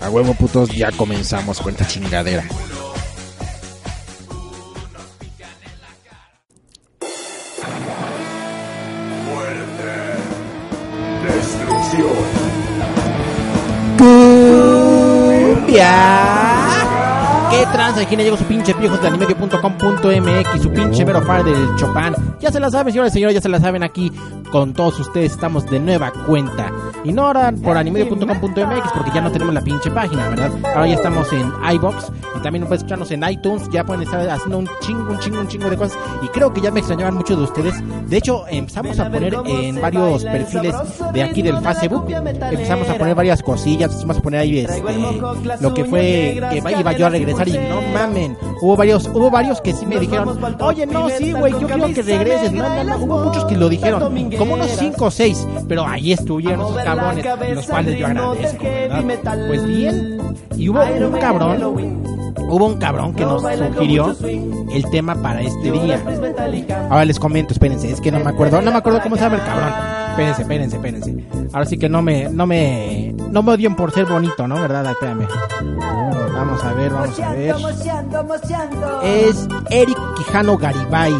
A huevo putos, ya comenzamos con esta chingadera. Cumbia. ¿Qué tranza? Aquí llegó su pinche viejos de animedio.com.mx, su pinche mero far del Chopin. Ya se la saben, señores y señores, ya se la saben aquí con todos ustedes. Estamos de nueva cuenta. Ahora por animedio.com.mx porque ya no tenemos la pinche página, ¿verdad? Ahora ya estamos en iBox y también pueden escucharnos en iTunes. Ya pueden estar haciendo un chingo, un chingo, un chingo de cosas. Y creo que ya me extrañaban mucho de ustedes. De hecho, empezamos a poner en varios perfiles de aquí del Facebook. Empezamos a poner varias cosillas. Empezamos a poner ahí este, lo que fue que iba yo a regresar y no mamen. Hubo varios, hubo varios que sí me dijeron, oye, no, sí, güey, yo quiero que regreses. No, no, no, hubo muchos que lo dijeron, como unos 5 o 6, pero ahí estuvieron los cuales yo agradezco, ¿verdad? Pues bien, y hubo un cabrón, hubo un cabrón que nos sugirió el tema para este día. Ahora les comento, espérense, es que no me acuerdo, no me acuerdo cómo se llama el cabrón. Espérense, espérense, espérense. Ahora sí que no me, no me, no me odien por ser bonito, ¿no? ¿Verdad? Espérame. Vamos a ver, vamos a ver. Es Eric Quijano Garibay.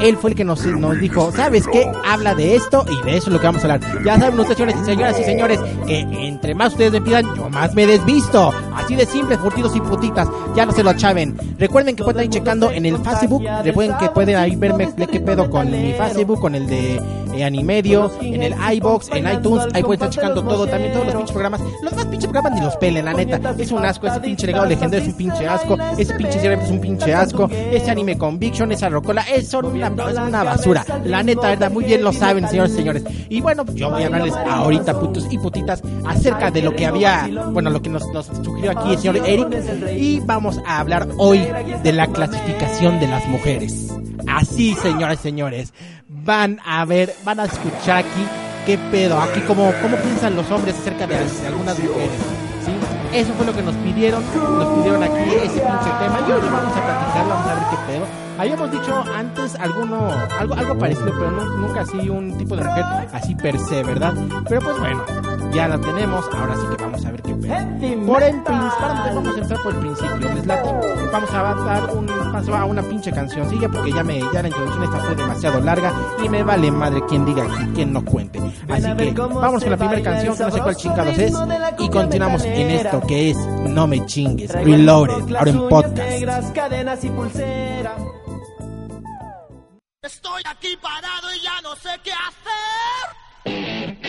Él fue el que nos, dijo, ¿sabes qué? Habla de esto y de eso es lo que vamos a hablar. Ya saben ustedes, señoras y señores, que entre más ustedes me pidan, yo más me desvisto. Así de simple, furtidos y putitas. Ya no se lo achaven. Recuerden que pueden ir checando en el Facebook. Recuerden que pueden ahí verme qué pedo con mi Facebook, con el de eh, Animedio, en el iBox, en iTunes. Ahí pueden estar checando todo, también todos los pinches programas. Los más pinches programas ni los pelen, la neta. Es un asco, ese pinche legado legendario es un pinche asco. Ese pinche cerebro es un pinche asco. Ese anime Conviction, esa rocola, es son una, es una basura. La neta, verdad, muy bien lo saben, señores y señores. Y bueno, yo voy a hablarles ahorita, putos y putitas, acerca de lo que había, bueno, lo que nos, nos sugirió aquí el señor Eric. Y vamos a hablar hoy de la clasificación de las mujeres. Así, señoras y señores, van a ver, van a escuchar aquí qué pedo, aquí cómo, cómo piensan los hombres acerca de, de algunas mujeres. ¿sí? Eso fue lo que nos pidieron, nos pidieron aquí ese pinche tema. Y hoy vamos a platicar, vamos a ver qué pedo. Habíamos dicho antes alguno, algo, algo parecido, pero no, nunca así un tipo de mujer así per se, ¿verdad? Pero pues bueno, ya la tenemos, ahora sí que vamos a ver qué pedo. Por el principio, vamos a empezar por el principio, les late. Vamos a dar un paso a una pinche cancioncilla porque ya me, ya la introducción esta fue demasiado larga y me vale madre quien diga aquí, quien no cuente. Así que vamos con la primera canción, que no sé cuál chingados es, y continuamos en esto que es No me chingues, Reloaded, ahora en podcast. cadenas y pulsera. Estoy aquí parado y ya no sé qué hacer.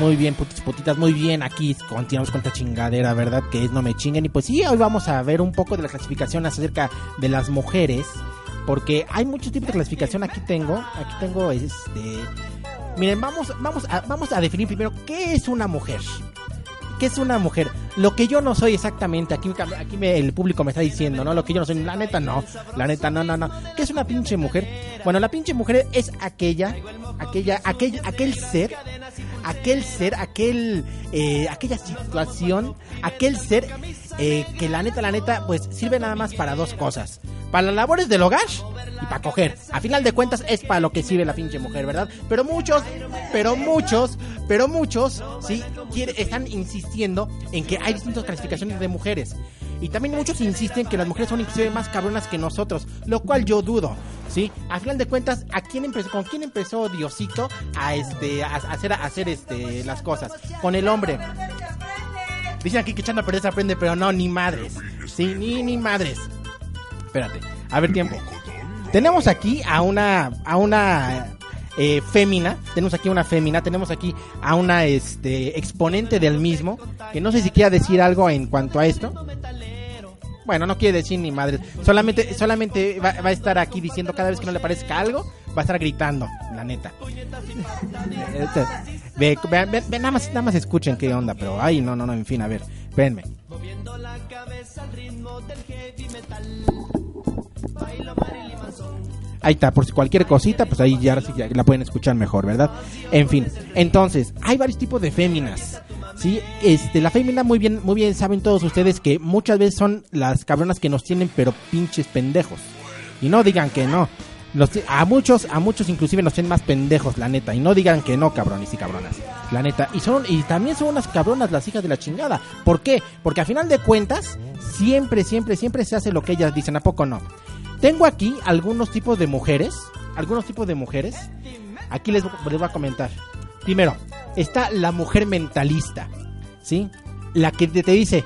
Muy bien, putis, putitas, muy bien. Aquí continuamos con esta chingadera, ¿verdad? Que es No Me Chinguen. Y pues sí, hoy vamos a ver un poco de la clasificación acerca de las mujeres. Porque hay muchos tipos de clasificación. Aquí tengo, aquí tengo este. Miren, vamos, vamos, a, vamos a definir primero qué es una mujer. ¿Qué es una mujer? Lo que yo no soy exactamente, aquí, aquí me- el público me está diciendo, ¿no? Lo que yo no soy, la neta no, la neta no, no, no. ¿Qué es una pinche mujer? Bueno, la pinche mujer es aquella, aquella, aquel, aquel ser, aquel ser, aquel, eh, aquella situación, aquel ser eh, que la neta, la neta, pues sirve nada más para dos cosas. Para las labores del hogar y para coger. A final de cuentas es para lo que sirve la pinche mujer, ¿verdad? Pero muchos, pero muchos, pero muchos, sí, quiere- están insistiendo en que hay distintas clasificaciones de mujeres. Y también muchos insisten que las mujeres son inclusive más cabronas que nosotros, lo cual yo dudo, ¿sí? A final de cuentas, ¿a quién empezó, ¿con quién empezó Diosito a este a hacer a hacer este las cosas? Con el hombre. Dicen aquí que echando a perder se aprende, pero no, ni madres. Sí, ni, ni madres. Espérate, a ver tiempo. Tenemos aquí a una, a una eh, fémina, tenemos aquí una fémina, tenemos aquí a una este exponente del mismo, que no sé si quiera decir algo en cuanto a esto. Bueno, no quiere decir ni madres, solamente, solamente va, a estar aquí diciendo cada vez que no le parezca algo, va a estar gritando, la neta. Este, nada más, nada más escuchen qué onda, pero ay, no, no, no, en fin, a ver, venme. Ahí está, por si cualquier cosita, pues ahí ya, ya la pueden escuchar mejor, ¿verdad? En fin, entonces, hay varios tipos de féminas. Sí, este, la fémina muy bien, muy bien saben todos ustedes que muchas veces son las cabronas que nos tienen pero pinches pendejos. Y no digan que no. Los- a muchos, a muchos inclusive nos tienen más pendejos, la neta. Y no digan que no, cabrones y cabronas. La neta. Y son y también son unas cabronas las hijas de la chingada. ¿Por qué? Porque a final de cuentas, siempre, siempre, siempre se hace lo que ellas dicen. ¿A poco no? Tengo aquí algunos tipos de mujeres. Algunos tipos de mujeres. Aquí les, les voy a comentar. Primero, está la mujer mentalista. ¿Sí? La que te, dice,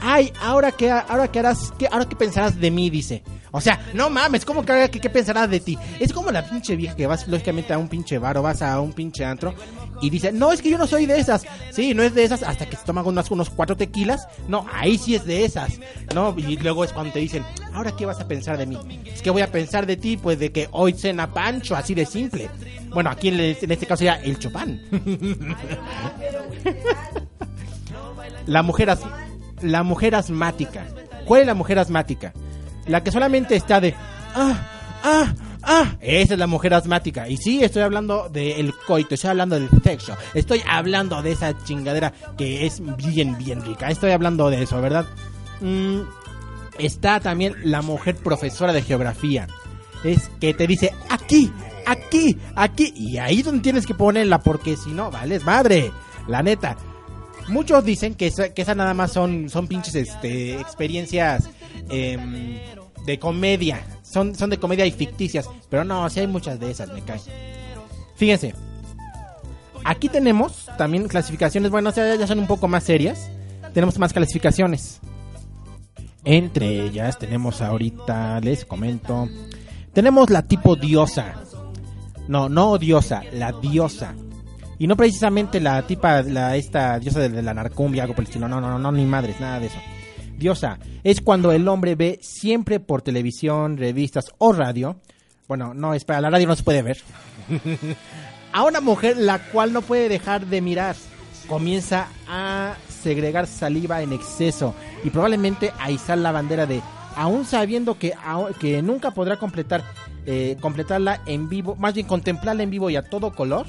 ay, ahora qué, ahora qué harás, ahora qué pensarás de mí, dice. O sea, no mames, ¿cómo que, qué pensarás de ti? Es como la pinche vieja que vas lógicamente a un pinche bar o vas a un pinche antro y dice, no, es que yo no soy de esas. Sí, no es de esas hasta que se toman unos, unos cuatro tequilas. No, ahí sí es de esas. No, y luego es cuando te dicen, ahora qué vas a pensar de mí. Es que voy a pensar de ti, pues de que hoy cena Pancho, así de simple. Bueno, aquí en, este caso ya el Chopán. la mujer as- la mujer asmática. ¿Cuál es la mujer asmática? La que solamente está de ah, ah, ah. Esa es la mujer asmática. Y sí, estoy hablando del coito, estoy hablando del sexo. Estoy hablando de esa chingadera que es bien, bien rica. Estoy hablando de eso, ¿verdad? Mm, está también la mujer profesora de geografía. Es que te dice aquí, aquí, aquí. Y ahí donde tienes que ponerla porque si no, vales madre. La neta. Muchos dicen que esa, que esa nada más son, son pinches este, experiencias em, de comedia. Son, son de comedia y ficticias. Pero no, sí hay muchas de esas, me cae. Fíjense. Aquí tenemos también clasificaciones. Bueno, ya son un poco más serias. Tenemos más clasificaciones. Entre ellas tenemos ahorita, les comento. Tenemos la tipo diosa. No, no diosa, la diosa. Y no precisamente la tipa, la esta diosa de, de la narcumbia, algo por el estilo. No, no, no, ni madres, nada de eso. Diosa es cuando el hombre ve siempre por televisión, revistas o radio. Bueno, no, espera, la radio no se puede ver. a una mujer la cual no puede dejar de mirar. Comienza a segregar saliva en exceso y probablemente a izar la bandera de aún sabiendo que, que nunca podrá completar eh, completarla en vivo, más bien contemplarla en vivo y a todo color.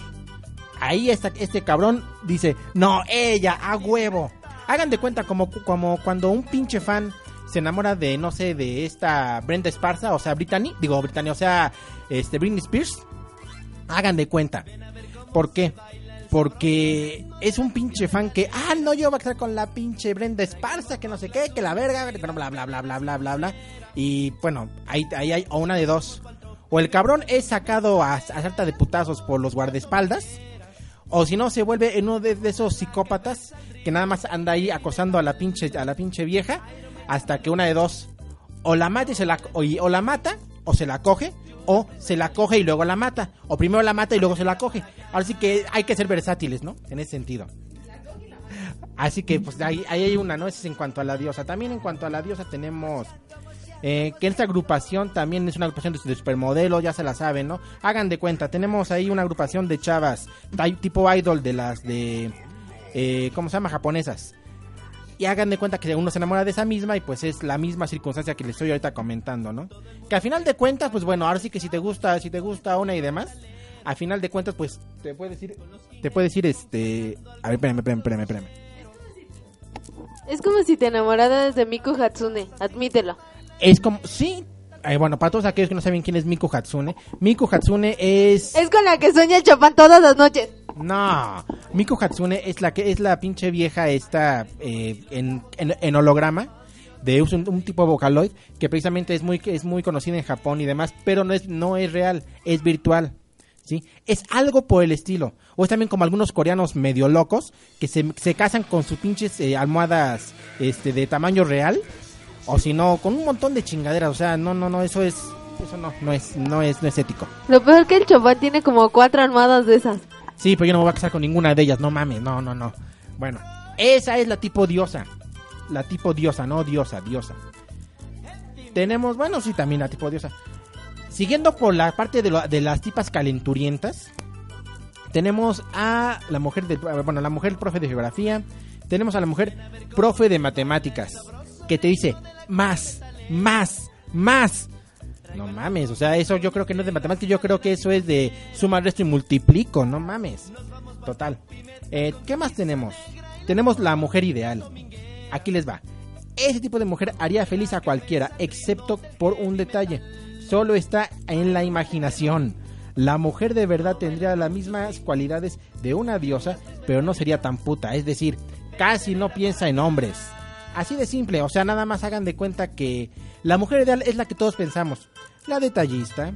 Ahí está este cabrón dice, no, ella, a huevo. Hagan de cuenta como, como cuando un pinche fan se enamora de, no sé, de esta Brenda Esparza, o sea, Brittany, digo Brittany, o sea, este Britney Spears. Hagan de cuenta. ¿Por qué? Porque es un pinche fan que, ah, no, yo voy a estar con la pinche Brenda Esparza, que no sé qué, que la verga, bla, bla, bla, bla, bla, bla, bla. Y bueno, ahí, ahí hay una de dos. O el cabrón es sacado a, a salta de putazos por los guardaespaldas, o si no se vuelve en uno de, esos psicópatas que nada más anda ahí acosando a la pinche, a la pinche vieja, hasta que una de dos, o la mata y se la, o, o la mata, o se la coge, o se la coge y luego la mata, o primero la mata y luego se la coge. Ahora sí que hay que ser versátiles, ¿no? En ese sentido. Así que pues ahí, ahí hay una, ¿no? Ese es en cuanto a la diosa. También en cuanto a la diosa tenemos eh, que esta agrupación también es una agrupación de, de supermodelos, ya se la saben, ¿no? Hagan de cuenta, tenemos ahí una agrupación de chavas tipo idol de las de, eh, ¿cómo se llama? Japonesas. Y hagan de cuenta que uno se enamora de esa misma y pues es la misma circunstancia que les estoy ahorita comentando, ¿no? Que al final de cuentas, pues bueno, ahora sí que si te gusta, si te gusta una y demás, al final de cuentas, pues te puede decir, te puede decir este, a ver, espérame, espérame, espérame, espérame. Es como si te enamoraras de Miku Hatsune, admítelo. Es como, sí, eh, bueno, para todos aquellos que no saben quién es Miku Hatsune, Miku Hatsune es... Es con la que sueña el Chopin todas las noches. No, Miku Hatsune es la que es la pinche vieja esta eh, en, en, en holograma de un, un tipo de Vocaloid que precisamente es muy es muy conocida en Japón y demás, pero no es no es real, es virtual. ¿Sí? Es algo por el estilo. O es también como algunos coreanos medio locos que se, se casan con sus pinches eh, almohadas este de tamaño real o si no con un montón de chingaderas, o sea, no no no eso es eso no no es no es no es ético. Lo peor que el Chopin tiene como cuatro armadas de esas. Sí, pero yo no me voy a casar con ninguna de ellas, no mames, no, no, no. Bueno, esa es la tipo diosa. La tipo diosa, no diosa, diosa. Tenemos, bueno, sí, también la tipo diosa. Siguiendo por la parte de, lo- de las tipas calenturientas, tenemos a la mujer de, bueno, la mujer profe de geografía, tenemos a la mujer profe de matemáticas, que te dice más, más, más. No mames, o sea, eso yo creo que no es de matemáticas, yo creo que eso es de suma, resto y multiplico, no mames. Total. Eh, ¿Qué más tenemos? Tenemos la mujer ideal. Aquí les va. Ese tipo de mujer haría feliz a cualquiera, excepto por un detalle. Solo está en la imaginación. La mujer de verdad tendría las mismas cualidades de una diosa, pero no sería tan puta. Es decir, casi no piensa en hombres. Así de simple, o sea, nada más hagan de cuenta que la mujer ideal es la que todos pensamos. La detallista,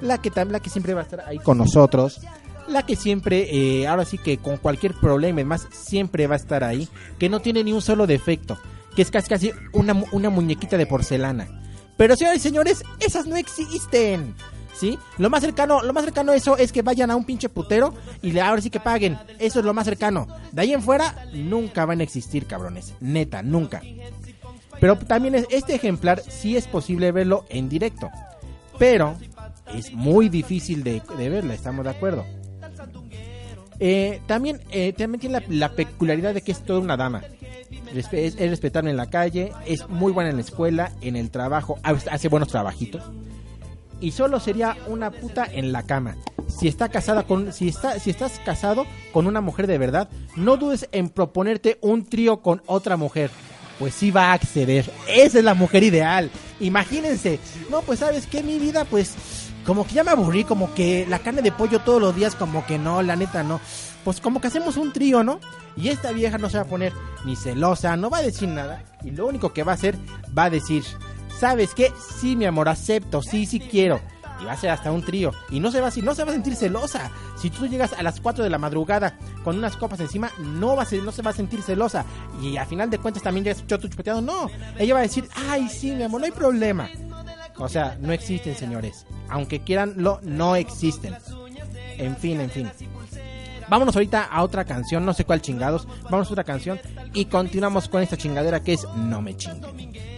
la que, la que siempre va a estar ahí con nosotros, la que siempre, eh, ahora sí que con cualquier problema y más, siempre va a estar ahí, que no tiene ni un solo defecto, que es casi casi una, una muñequita de porcelana. Pero señores y señores, esas no existen. ¿Sí? Lo más cercano, lo más cercano a eso es que vayan a un pinche putero y le ahora sí que paguen. Eso es lo más cercano. De ahí en fuera nunca van a existir, cabrones. Neta, nunca. Pero también es- este ejemplar sí es posible verlo en directo. Pero es muy difícil de, de verla, estamos de acuerdo. Eh, también, eh, también tiene la, peculiaridad de que es toda una dama. Es, es respetable en la calle, es muy buena en la escuela, en el trabajo, hace buenos trabajitos. Y solo sería una puta en la cama. Si está casada con, si está, si estás casado con una mujer de verdad, no dudes en proponerte un trío con otra mujer. Pues sí va a acceder. Esa es la mujer ideal. Imagínense. No, pues sabes que mi vida, pues como que ya me aburrí, como que la carne de pollo todos los días, como que no, la neta no. Pues como que hacemos un trío, ¿no? Y esta vieja no se va a poner ni celosa, no va a decir nada. Y lo único que va a hacer, va a decir, ¿sabes qué? Sí, mi amor, acepto, sí, sí quiero. Y va a ser hasta un trío. Y no se va a, no se va a sentir celosa. Si tú llegas a las 4 de la madrugada con unas copas encima, no, va a ser, no se va a sentir celosa. Y a final de cuentas también ya escuchó tu chupeteado. No, ella va a decir, ay, sí, mi amor, no hay problema. O sea, no existen, señores. Aunque quieran, lo, no existen. En fin, en fin. Vámonos ahorita a otra canción, no sé cuál chingados. Vamos a otra canción y continuamos con esta chingadera que es No me chinguen.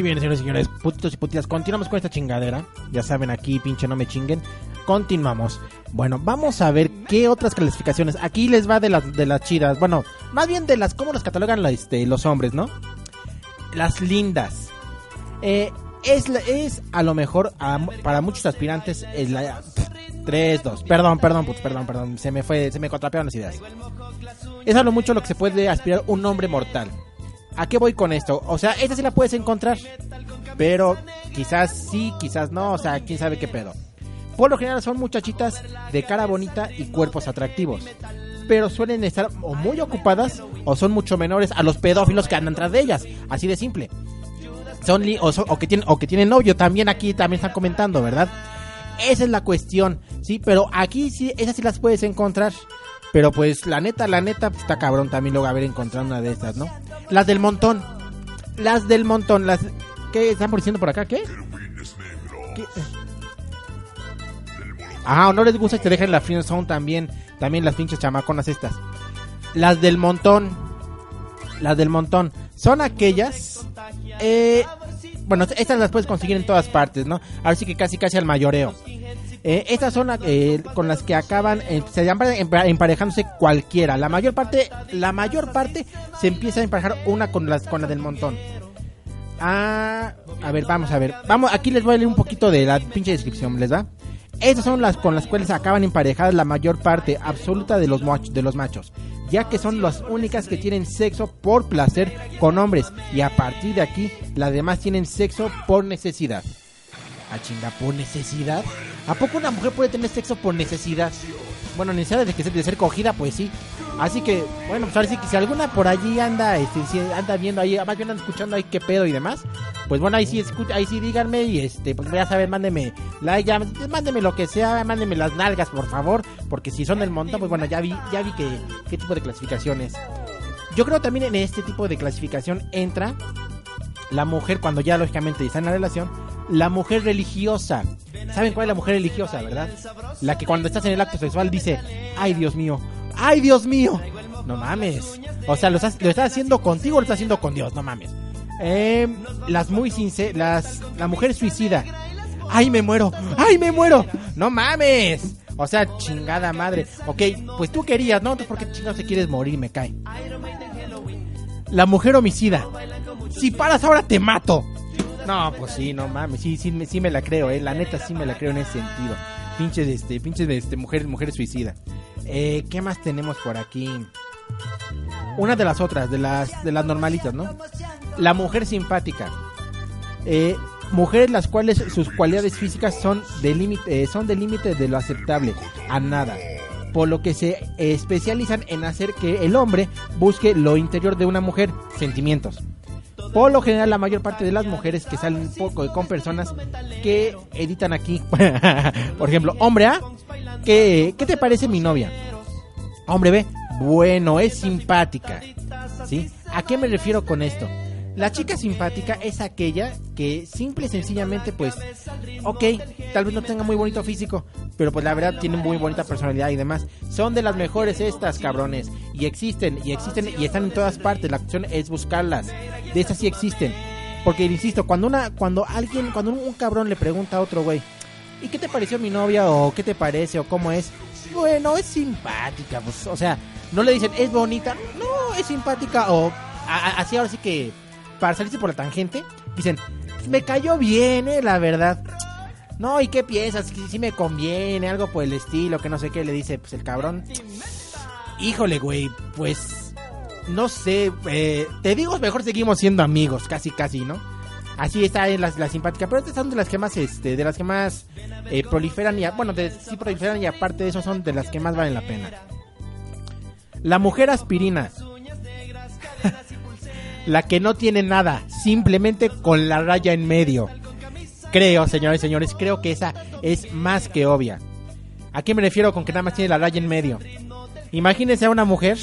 Muy bien, señores y señores, putitos y putitas, continuamos con esta chingadera. Ya saben, aquí, pinche, no me chinguen. Continuamos. Bueno, vamos a ver qué otras clasificaciones. Aquí les va de las, de las chidas. Bueno, más bien de las, cómo las catalogan la- este, los hombres, ¿no? Las lindas. Eh, es, es a lo mejor a para muchos aspirantes es la 3 2. Perdón, perdón, putz, perdón, perdón, se me fue se me contrapearon las ideas. Es a lo mucho lo que se puede aspirar un hombre mortal. ¿A qué voy con esto? O sea, esta sí la puedes encontrar, pero quizás sí, quizás no, o sea, quién sabe qué pedo. Por lo general son muchachitas de cara bonita y cuerpos atractivos. Pero suelen estar o muy ocupadas o son mucho menores a los pedófilos que andan tras de ellas. Así de simple son o, son- o que tienen o que tienen novio también aquí también están comentando verdad esa es la cuestión sí pero aquí sí esas sí las puedes encontrar pero pues la neta la neta pues, está cabrón también luego haber encontrado una de estas no las del montón. Las del montón las qué están diciendo por acá qué, ¿Qué? Ah, o no les gusta que te dejen la friend zone también, también las pinches chamaconas estas. Las del montón, las del montón, son aquellas eh, bueno, estas las puedes conseguir en todas partes, ¿no? Ahora sí que casi casi al mayoreo. Eh, estas son eh, con las que acaban, eh, se llaman empa- emparejándose cualquiera. La mayor parte, la mayor parte se empieza a emparejar una con las con la del montón. Ah, a ver, vamos a ver. Vamos, aquí les voy a leer un poquito de la pinche descripción, ¿les va? Estas son las con las cuales acaban emparejadas la mayor parte absoluta de los, mach- de los machos, ya que son las únicas que tienen sexo por placer con hombres y a partir de aquí las demás tienen sexo por necesidad. A chinga, por necesidad. ¿A poco una mujer puede tener sexo por necesidad? Bueno, necesidad de que de ser cogida, pues sí. Así que, bueno, pues ahora sí que si alguna por allí anda, este, anda viendo ahí, más bien anda escuchando ahí qué pedo y demás, pues bueno, ahí sí, escu- ahí sí díganme y este, pues ya saben, mándeme like, ya, mándeme lo que sea, mándeme las nalgas, por favor, porque si son del montón, pues bueno, ya vi, ya vi que, qué tipo de clasificación es. Yo creo también en este tipo de clasificación entra la mujer cuando ya lógicamente está en la relación, la mujer religiosa. ¿Saben cuál es la mujer religiosa, verdad? La que cuando estás en el acto sexual dice, ay Dios mío, ay Dios mío. No mames. O sea, lo estás, haciendo contigo o lo estás haciendo con Dios, no mames. Eh, las muy sinceras, las, la mujer suicida. Ay, me muero, ay, me muero. No mames. O sea, chingada madre. Ok, pues tú querías, ¿no? Entonces, ¿por qué chingados te quieres morir? Me cae. La mujer homicida. Si paras ahora te mato. No, pues sí, no mames, sí, sí, me- sí me la creo, eh. La neta sí me la creo en ese sentido. Pinches, este, pinches, este, mujer, mujer suicida. Eh, ¿qué más tenemos por aquí? Una de las otras, de las, de las normalitas, ¿no? La mujer simpática. Eh, mujeres las cuales sus cualidades físicas son de límite, eh, son de límite de lo aceptable a nada. Por lo que se especializan en hacer que el hombre busque lo interior de una mujer, sentimientos. Por lo general, la mayor parte de las mujeres que salen poco con personas que editan aquí, por ejemplo, hombre A, ¿qué, ¿qué te parece mi novia? Hombre B, bueno, es simpática. ¿Sí? ¿A qué me refiero con esto? La chica simpática es aquella que simple y sencillamente, pues, ok, tal vez no tenga muy bonito físico, pero pues la verdad tiene muy bonita personalidad y demás. Son de las mejores estas, cabrones. Y existen, y existen, y están en todas partes. La cuestión es buscarlas. De esas sí existen. Porque, insisto, cuando una, cuando alguien, cuando un, cabrón le pregunta a otro güey, ¿y qué te pareció mi novia? o qué te parece? o cómo es. Bueno, es simpática, pues, o sea, no le dicen, es bonita, no, es simpática, o a- así ahora sí que, para salirse por la tangente, dicen, me cayó bien, eh, la verdad. No, ¿y qué piensas? Si me conviene, algo por el estilo, que no sé qué, le dice, pues el cabrón. Híjole, güey, pues, no sé, eh, te digo, mejor seguimos siendo amigos, casi, casi, ¿no? Así está en la, simpática, pero estas son de las que más, este, de las que más eh, proliferan y, bueno, sí proliferan y aparte de eso son de las que más valen la pena. La mujer aspirina. la que no tiene nada, simplemente con la raya en medio. Creo, señores y señores, creo que esa es más que obvia. ¿A qué me refiero con que nada más tiene la raya en medio? Imagínense a una mujer,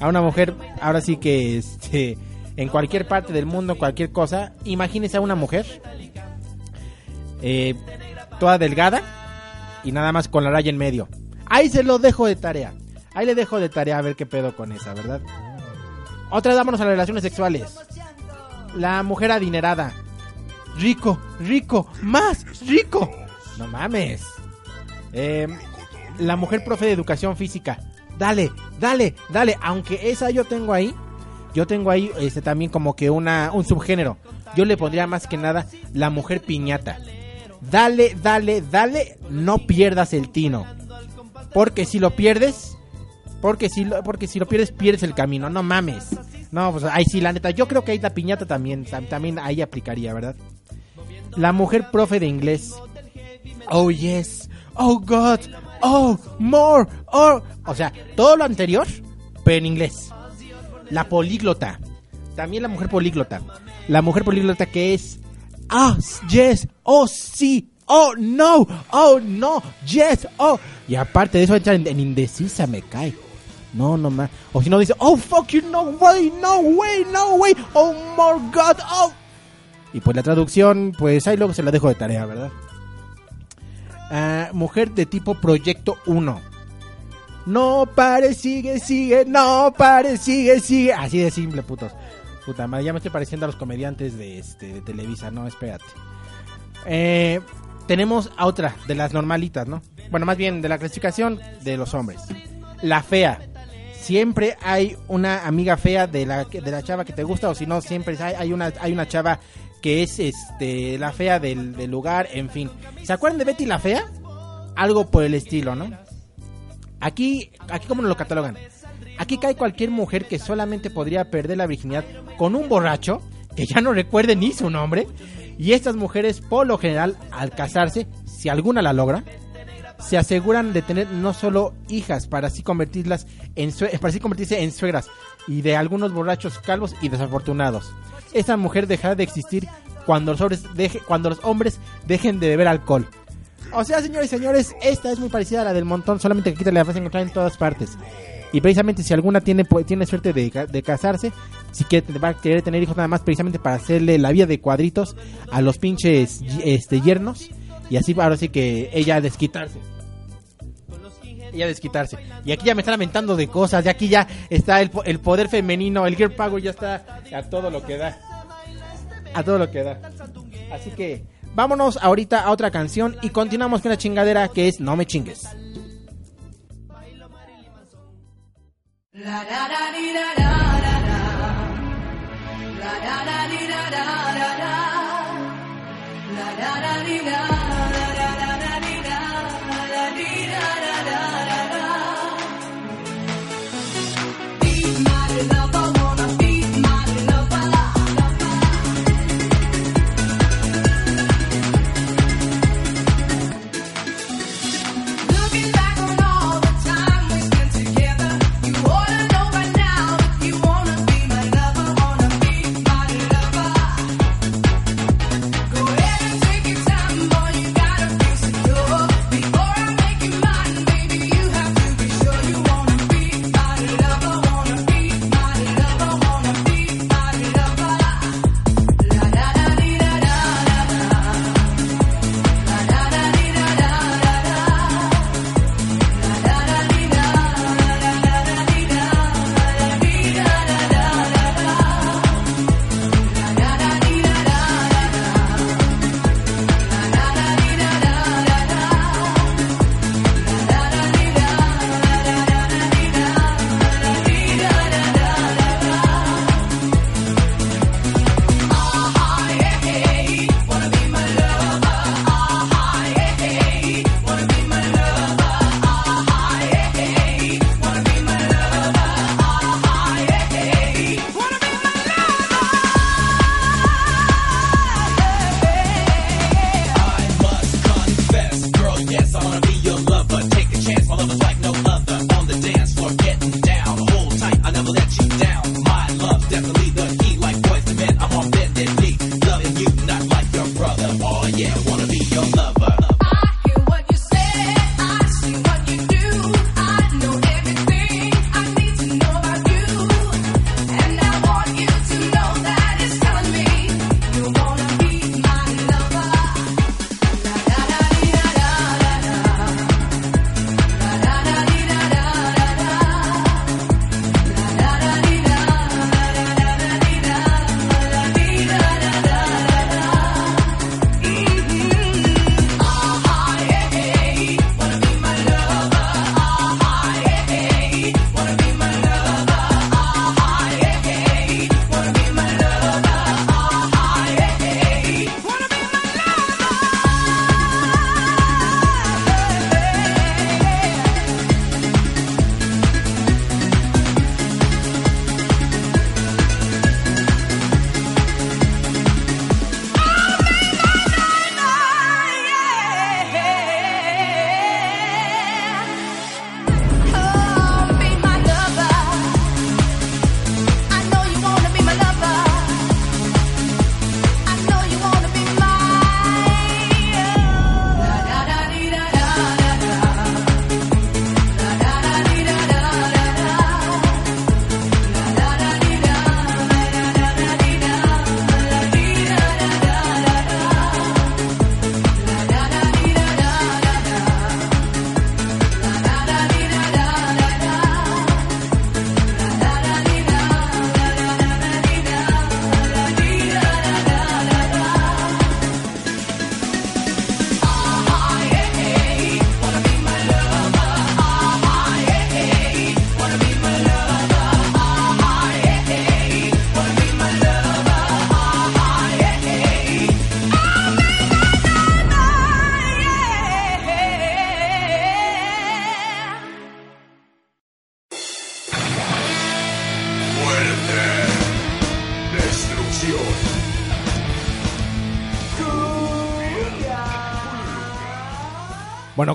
a una mujer, ahora sí que este, en cualquier parte del mundo, cualquier cosa, imagínense a una mujer eh, toda delgada y nada más con la raya en medio. Ahí se lo dejo de tarea. Ahí le dejo de tarea a ver qué pedo con esa, ¿verdad? Otra, vámonos a las relaciones sexuales. La mujer adinerada. Rico, rico, más rico. No mames. Eh, la mujer profe de educación física. Dale, dale, dale. Aunque esa yo tengo ahí. Yo tengo ahí este también como que una un subgénero. Yo le pondría más que nada la mujer piñata. Dale, dale, dale, no pierdas el tino. Porque si lo pierdes, porque si lo, porque si lo pierdes pierdes el camino, no mames. No, pues ahí sí, la neta, yo creo que ahí la piñata también tam- también ahí aplicaría, ¿verdad? La mujer profe de inglés. Oh yes. Oh god. Oh, more. Oh, o sea, todo lo anterior, pero en inglés. La políglota. También la mujer políglota. La mujer políglota que es ah, yes, oh sí, oh no, oh no, yes, oh. Y aparte de eso entra en, en indecisa, me cae. No, no más. O si no dice, oh fuck you, no way, no way, no way, oh my god, oh. Y pues la traducción, pues ahí luego se la dejo de tarea, ¿verdad? Ah, mujer de tipo Proyecto 1. No pare, sigue, sigue, no pare, sigue, sigue. Así de simple, putos. Puta madre, ya me estoy pareciendo a los comediantes de, este, de Televisa, no, espérate. Eh, tenemos a otra de las normalitas, ¿no? Bueno, más bien de la clasificación de los hombres. La fea. Siempre hay una amiga fea de la, de la chava que te gusta, o si no, siempre hay, hay, una, hay una chava que es este la fea del, lugar, en fin. ¿Se acuerdan de Betty la fea? Algo por el estilo, ¿no? Aquí, aquí como nos lo catalogan. Aquí cae cualquier mujer que solamente podría perder la virginidad con un borracho, que ya no recuerde ni su nombre. Y estas mujeres, por lo general, al casarse, si alguna la logra, se aseguran de tener no solo hijas para así convertirlas en para así convertirse en suegras y de algunos borrachos calvos y desafortunados. Esta mujer dejará de existir cuando los hombres, deje- cuando los hombres dejen de beber alcohol. O sea, señores y señores, esta es muy parecida a la del montón, solamente que aquí te la vas a encontrar en todas partes. Y precisamente si alguna tiene, tiene suerte de, de casarse, si quiere, va a querer tener hijos nada más precisamente para hacerle la vida de cuadritos a los pinches este, yernos. Y así ahora sí que ella desquitarse. Ella desquitarse. Y aquí ya me están lamentando de cosas. Y aquí ya está el, el poder femenino, el girl power ya está a todo lo que da. A todo lo que da. Así que vámonos ahorita a otra canción y continuamos con la chingadera que es No me chingues. Looking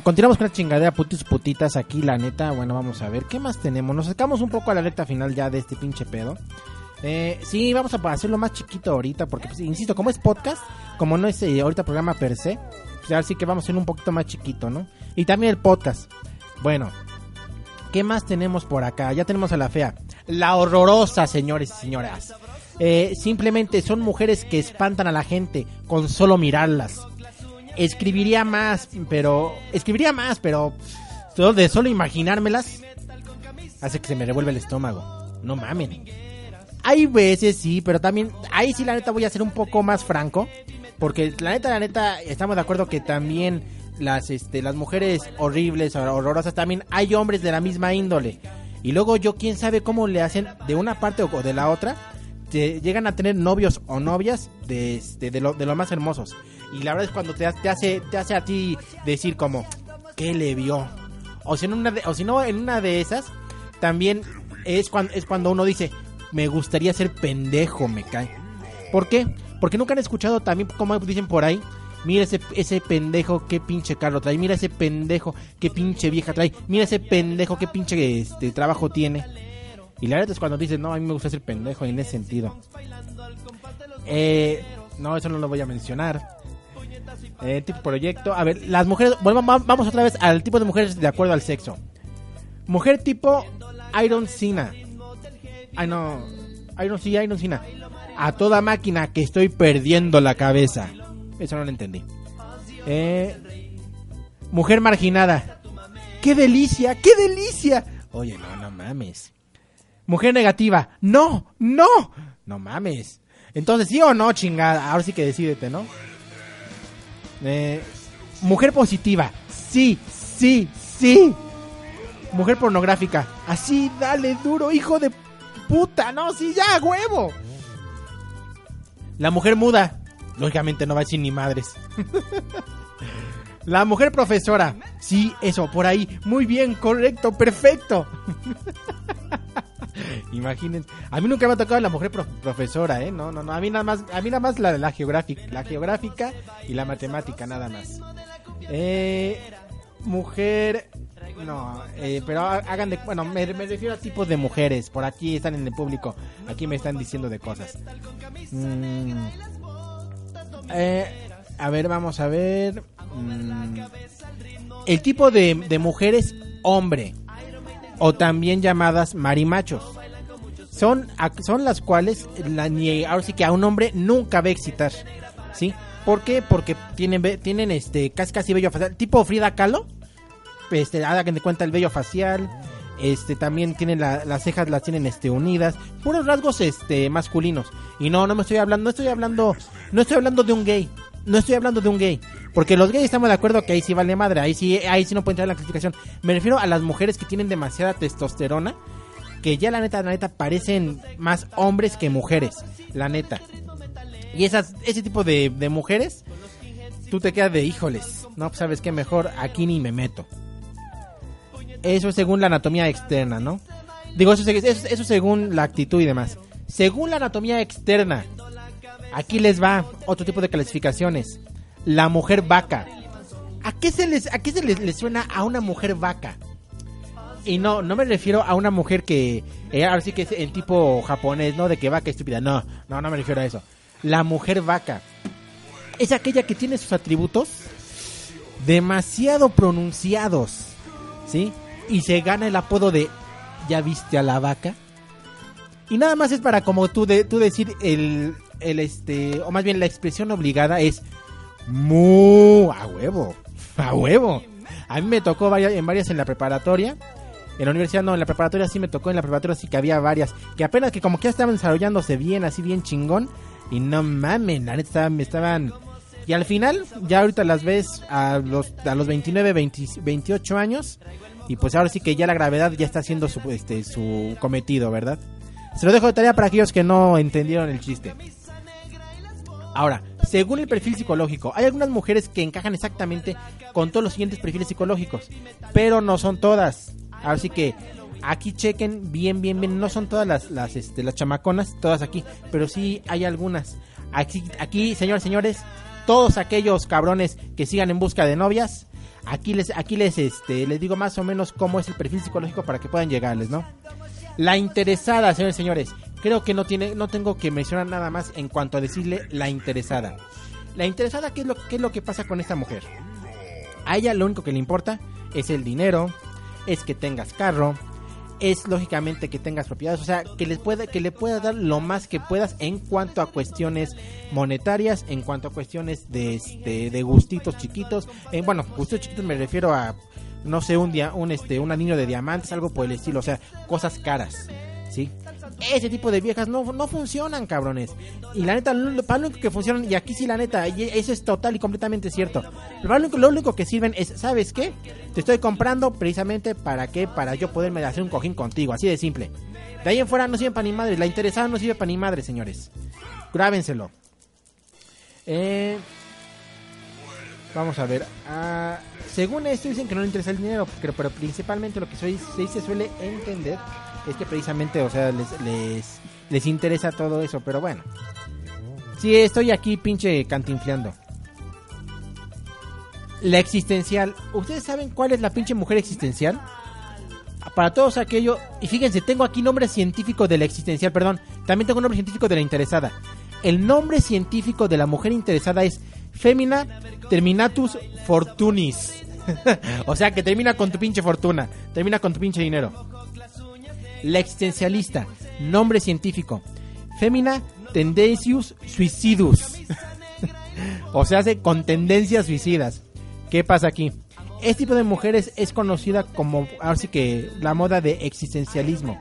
Continuamos con la chingadera putis putitas aquí, la neta. Bueno, vamos a ver, ¿qué más tenemos? Nos sacamos un poco a la recta final ya de este pinche pedo. Eh, sí, vamos a hacerlo más chiquito ahorita, porque, pues, insisto, como es podcast, como no es eh, ahorita programa per se, pues ahora sí que vamos a hacerlo un poquito más chiquito, ¿no? Y también el podcast. Bueno, ¿qué más tenemos por acá? Ya tenemos a la fea. La horrorosa, señores y señoras. Eh, simplemente son mujeres que espantan a la gente con solo mirarlas. Escribiría más, pero... Escribiría más, pero... Solo de solo imaginármelas hace que se me revuelve el estómago. No mamen. Hay veces sí, pero también ahí sí la neta voy a ser un poco más franco, porque la neta la neta estamos de acuerdo que también las este las mujeres horribles, hor- horrorosas también hay hombres de la misma índole. Y luego yo quién sabe cómo le hacen de una parte o de la otra llegan a tener novios o novias de, este, de, lo, de lo más hermosos. Y la verdad es cuando te, te hace te hace a ti decir como ¿qué le vio? O si, en una de- o si no en una de esas también es cuando es cuando uno dice me gustaría ser pendejo, me cae. ¿Por qué? Porque nunca han escuchado también como dicen por ahí. Mira ese, ese pendejo qué pinche carro trae. Mira ese pendejo qué pinche vieja trae. Mira ese pendejo qué pinche este, trabajo tiene. Y la verdad es cuando dices, no, a mí me gusta ser pendejo en ese sentido. Eh, no, eso no lo voy a mencionar. Eh, tipo proyecto. A ver, las mujeres. Bueno, va- vamos otra vez al tipo de mujeres de acuerdo al sexo. Mujer tipo Iron Cena. Ay, no. Iron sí, Iron Cena. A toda máquina que estoy perdiendo la cabeza. Eso no lo entendí. Eh, mujer marginada. ¡Qué delicia! ¡Qué delicia! Oye, no, no mames. Mujer negativa. ¡No! ¡No! No mames. Entonces, ¿sí o no, chingada? Ahora sí que decídete, ¿no? Eh, mujer positiva. Sí, sí, sí. Mujer pornográfica. Así, dale duro, hijo de puta. No, sí, ya, huevo. La mujer muda. Lógicamente no va a decir ni madres. La mujer profesora. Sí, eso, por ahí. Muy bien, correcto, perfecto. Imaginen. A mí nunca me ha tocado la mujer pro- profesora, ¿eh? No, no, no. A mí nada más, a mí nada más la de la geográfica, la geográfica y la matemática, nada más. Eh, mujer, no, eh, pero ha- hagan de, bueno, me, me refiero a tipos de mujeres. Por aquí están en el público. Aquí me están diciendo de cosas. Mm, eh, a ver, vamos a ver. Mm, el tipo de, de mujeres hombre o también llamadas marimachos. Son, son las cuales la, ni, ahora sí que a un hombre nunca va a excitar. ¿Sí? ¿Por qué? Porque tienen, tienen este casi casi vello facial. Tipo Frida Kahlo. Este, hagan de cuenta el vello facial. Este, también tienen la- las cejas las tienen este unidas. Puros rasgos este masculinos. Y no, no me estoy hablando, no estoy hablando, no estoy hablando de un gay. No estoy hablando de un gay. Porque los gays estamos de acuerdo que ahí sí vale madre. Ahí sí, ahí sí no puede entrar en la clasificación. Me refiero a las mujeres que tienen demasiada testosterona. Que ya la neta, la neta, parecen más hombres que mujeres. La neta. Y esas, ese tipo de, de mujeres, tú te quedas de híjoles. No, pues sabes qué mejor, aquí ni me meto. Eso es según la anatomía externa, ¿no? Digo, eso, es- eso, eso según la actitud y demás. Según la anatomía externa, aquí les va otro tipo de clasificaciones. La mujer vaca. ¿A qué se les, a qué se les, suena a una mujer vaca? Y no, no me refiero a una mujer que, eh, ahora sí que es el tipo japonés, ¿no? De que vaca estúpida. No, no, no me refiero a eso. La mujer vaca es aquella que tiene sus atributos demasiado pronunciados, ¿sí? Y se gana el apodo de ¿ya viste a la vaca? Y nada más es para como tú, de, tú decir el, el este, o más bien la expresión obligada es mu a huevo, a huevo. A mí me tocó varias, en varias en la preparatoria. En la universidad no, en la preparatoria sí me tocó, en la preparatoria sí que había varias. Que apenas que como que ya estaban desarrollándose bien, así bien chingón. Y no mamen, la neta estaban, estaban... Y al final, ya ahorita las ves a los, a los 29, 20 28 años. Y pues ahora sí que ya la gravedad ya está haciendo su, este, su cometido, ¿verdad? Se lo dejo de tarea para aquellos que no entendieron el chiste. Ahora, según el perfil psicológico, hay algunas mujeres que encajan exactamente con todos los siguientes perfiles psicológicos, pero no son todas. Así que Aquí chequen bien, bien, bien. No son todas las, las, este, las chamaconas, todas aquí, pero sí hay algunas. Aquí, aquí, señores, señores, todos aquellos cabrones que sigan en busca de novias, aquí les, aquí les, este, les digo más o menos cómo es el perfil psicológico para que puedan llegarles, ¿no? La interesada, señores, señores, creo que no tiene, no tengo que mencionar nada más en cuanto a decirle la interesada. La interesada, ¿qué es lo, qué es lo que pasa con esta mujer? A ella lo único que le importa es el dinero, es que tengas carro, es lógicamente que tengas propiedades, o sea, que les pueda, que le puedas dar lo más que puedas en cuanto a cuestiones monetarias, en cuanto a cuestiones de, este, de gustitos chiquitos. Eh, bueno, gustitos chiquitos me refiero a, no sé, un día, un este, un anillo de diamantes, algo por el estilo, o sea, cosas caras, ¿sí? Ese tipo de viejas no, no funcionan, cabrones. Y la neta, lo, para lo único que funcionan, y aquí sí la neta, eso es total y completamente cierto. Lo único, lo único que sirven es, ¿sabes qué? Te estoy comprando precisamente para qué, para yo poderme hacer un cojín contigo, así de simple. De ahí en fuera no sirve para ni madre, la interesada no sirve para ni madre, señores. Grábenselo. Eh, vamos a ver. ah, según esto dicen que no le interesa el dinero, pero, pero principalmente lo que se, se suele entender es que precisamente, o sea, les, les, les interesa todo eso, pero bueno. Sí, estoy aquí pinche cantinfleando. La existencial. ¿Ustedes saben cuál es la pinche mujer existencial? Para todos aquellos... Y fíjense, tengo aquí nombre científico de la existencial, perdón. También tengo nombre científico de la interesada. El nombre científico de la mujer interesada es Femina Terminatus Fortunis. o sea, que termina con tu pinche fortuna. Termina con tu pinche dinero. La existencialista, nombre científico. Femina Tendencius Suicidus. o sea, hace con tendencias suicidas. ¿Qué pasa aquí? Este tipo de mujeres es conocida como, ahora sí que, la moda de existencialismo.